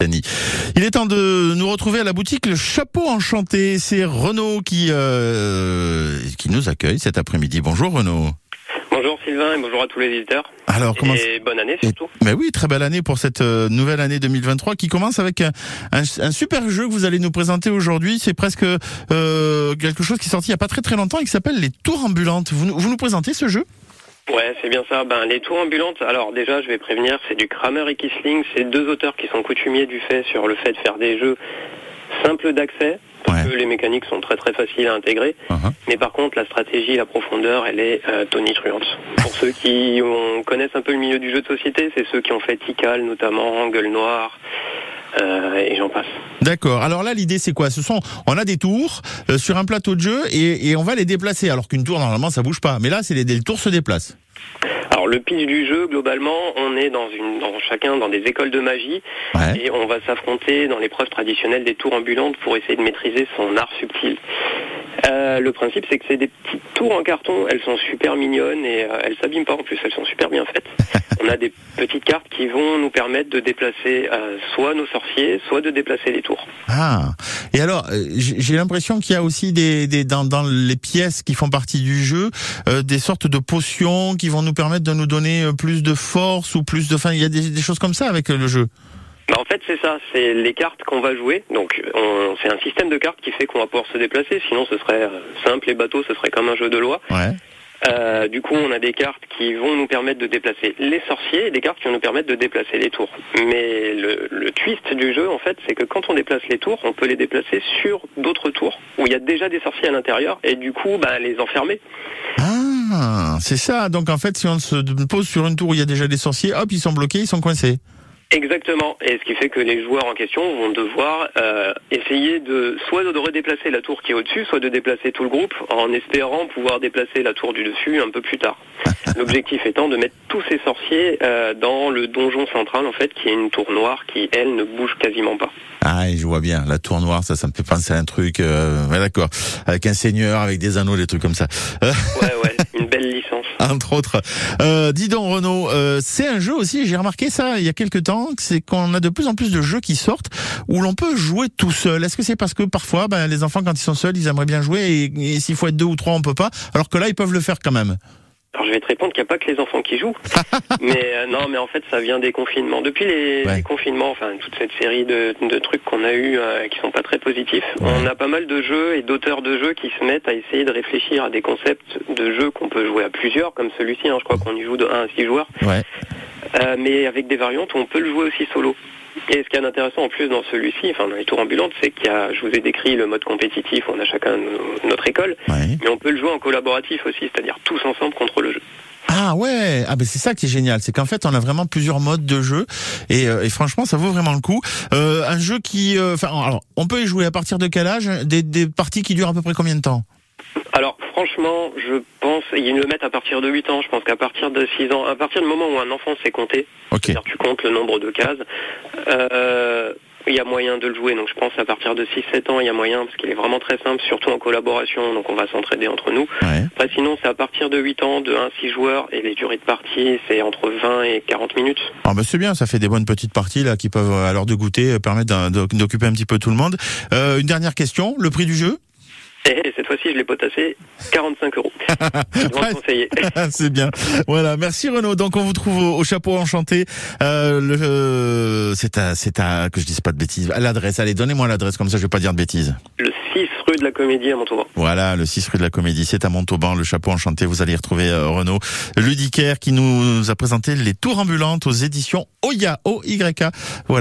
Il est temps de nous retrouver à la boutique Le Chapeau Enchanté. C'est Renaud qui, euh, qui nous accueille cet après-midi. Bonjour Renaud. Bonjour Sylvain et bonjour à tous les visiteurs. Alors, comment Et bonne année surtout. Mais oui, très belle année pour cette euh, nouvelle année 2023 qui commence avec un, un, un super jeu que vous allez nous présenter aujourd'hui. C'est presque euh, quelque chose qui est sorti il n'y a pas très très longtemps et qui s'appelle les tours ambulantes. Vous, vous nous présentez ce jeu? Ouais, c'est bien ça. Ben, les tours ambulantes, alors déjà, je vais prévenir, c'est du Kramer et Kisling. C'est deux auteurs qui sont coutumiers du fait sur le fait de faire des jeux simples d'accès. Parce Ouais. que les mécaniques sont très très faciles à intégrer. Uh-huh. Mais par contre, la stratégie, la profondeur, elle est euh, tonitruante. Pour ceux qui ont- connaissent un peu le milieu du jeu de société, c'est ceux qui ont fait Tikal notamment, Gueule Noire, euh, et j'en passe. D'accord. Alors là, l'idée, c'est quoi? Ce sont, on a des tours euh, sur un plateau de jeu et, et on va les déplacer. Alors qu'une tour, normalement, ça bouge pas. Mais là, c'est les, les tours se déplacent. Alors le pitch du jeu, globalement, on est dans une, dans chacun dans des écoles de magie Ouais. et on va s'affronter dans l'épreuve traditionnelle des tours ambulantes pour essayer de maîtriser son art subtil. Euh, le principe, c'est que c'est des petites tours en carton. Elles sont super mignonnes et euh, elles s'abîment pas en plus. Elles sont super bien faites. on a des petites cartes qui vont nous permettre de déplacer euh, soit nos sorciers, soit de déplacer les tours. Ah. Et alors, euh, j'ai l'impression qu'il y a aussi des, des dans, dans les pièces qui font partie du jeu, euh, des sortes de potions qui vont nous permettre de nous donner euh, plus de force ou plus de. Enfin, il y a des, des choses comme ça avec euh, le jeu. Bah, en fait, c'est ça, c'est les cartes qu'on va jouer. Donc, on- c'est un système de cartes qui fait qu'on va pouvoir se déplacer. Sinon, ce serait simple, les bateaux, ce serait comme un jeu de loi. Ouais. Euh, du coup, on a des cartes qui vont nous permettre de déplacer les sorciers et des cartes qui vont nous permettre de déplacer les tours. Mais le, le twist du jeu, en fait, c'est que quand on déplace les tours, on peut les déplacer sur d'autres tours où il y a déjà des sorciers à l'intérieur et du coup, bah, les enfermer. Ah, c'est ça. Donc en fait, si on se pose sur une tour où il y a déjà des sorciers, hop, ils sont bloqués, ils sont coincés. Exactement. Et ce qui fait que les joueurs en question vont devoir euh, essayer de soit de redéplacer la tour qui est au-dessus, soit de déplacer tout le groupe en espérant pouvoir déplacer la tour du dessus un peu plus tard. L'objectif étant de mettre tous ces sorciers euh, dans le donjon central en fait, qui est une tour noire qui elle ne bouge quasiment pas. Ah, je vois bien. La tour noire, ça, ça me fait penser à un truc. Euh, ouais, d'accord. Avec un seigneur, avec des anneaux, des trucs comme ça. Ouais ouais, une belle. entre autres. Euh, donc Renaud, euh, c'est un jeu aussi, j'ai remarqué ça il y a quelques temps, c'est qu'on a de plus en plus de jeux qui sortent où l'on peut jouer tout seul. Est-ce que c'est parce que parfois ben, les enfants quand ils sont seuls, ils aimeraient bien jouer et, et s'il faut être deux ou trois, on peut pas, alors que là ils peuvent le faire quand même? Alors je vais te répondre qu'il n'y a pas que les enfants qui jouent, mais euh, non, mais en fait ça vient des confinements. Depuis les, Ouais. les confinements, enfin toute cette série de, de trucs qu'on a eu euh, qui sont pas très positifs, on a pas mal de jeux et d'auteurs de jeux qui se mettent à essayer de réfléchir à des concepts de jeux qu'on peut jouer à plusieurs, comme celui-ci. hein, je crois qu'on y joue de 1 à 6 joueurs, Ouais. euh, mais avec des variantes où on peut le jouer aussi solo. Et ce qui est intéressant en plus dans celui-ci, enfin dans les tours ambulantes, c'est qu'il y a, je vous ai décrit le mode compétitif, on a chacun no- notre école, mais on peut le jouer en collaboratif aussi, c'est-à-dire tous ensemble contre le jeu. Ah ouais, ah ben c'est ça qui est génial, c'est qu'en fait on a vraiment plusieurs modes de jeu et, euh, et franchement ça vaut vraiment le coup. Euh, un jeu qui, euh, enfin alors on peut y jouer à partir de quel âge? Des, des parties qui durent à peu près combien de temps? Franchement, je pense, ils le mettent à partir de 8 ans, je pense qu'à partir de 6 ans, à partir du moment où un enfant sait compter, Ok. c'est-à-dire tu comptes le nombre de cases, euh, il y a moyen de le jouer, donc je pense à partir de 6-7 ans, il y a moyen, parce qu'il est vraiment très simple, surtout en collaboration, donc on va s'entraider entre nous. Ouais. Après sinon, c'est à partir de 8 ans, de 1 à 6 joueurs, et les durées de partie, c'est entre 20 et 40 minutes. Ah bah c'est bien, ça fait des bonnes petites parties là qui peuvent à l'heure de goûter euh, permettre d'occuper un petit peu tout le monde. Euh, une dernière question, le prix du jeu? Et cette fois-ci, je l'ai potassé 45 euros. C'est bien. Voilà, merci Renaud. Donc on vous trouve au, au chapeau enchanté. Euh, euh, c'est à, c'est à que je dise pas de bêtises. À l'adresse, allez, donnez-moi l'adresse comme ça, je vais pas dire de bêtises. Le 6 rue de la Comédie à Montauban. Voilà, le 6 rue de la Comédie, c'est à Montauban, le chapeau enchanté. Vous allez y retrouver euh, Renaud Ludicaire qui nous a présenté les tours ambulantes aux éditions Oya O Y. Voilà.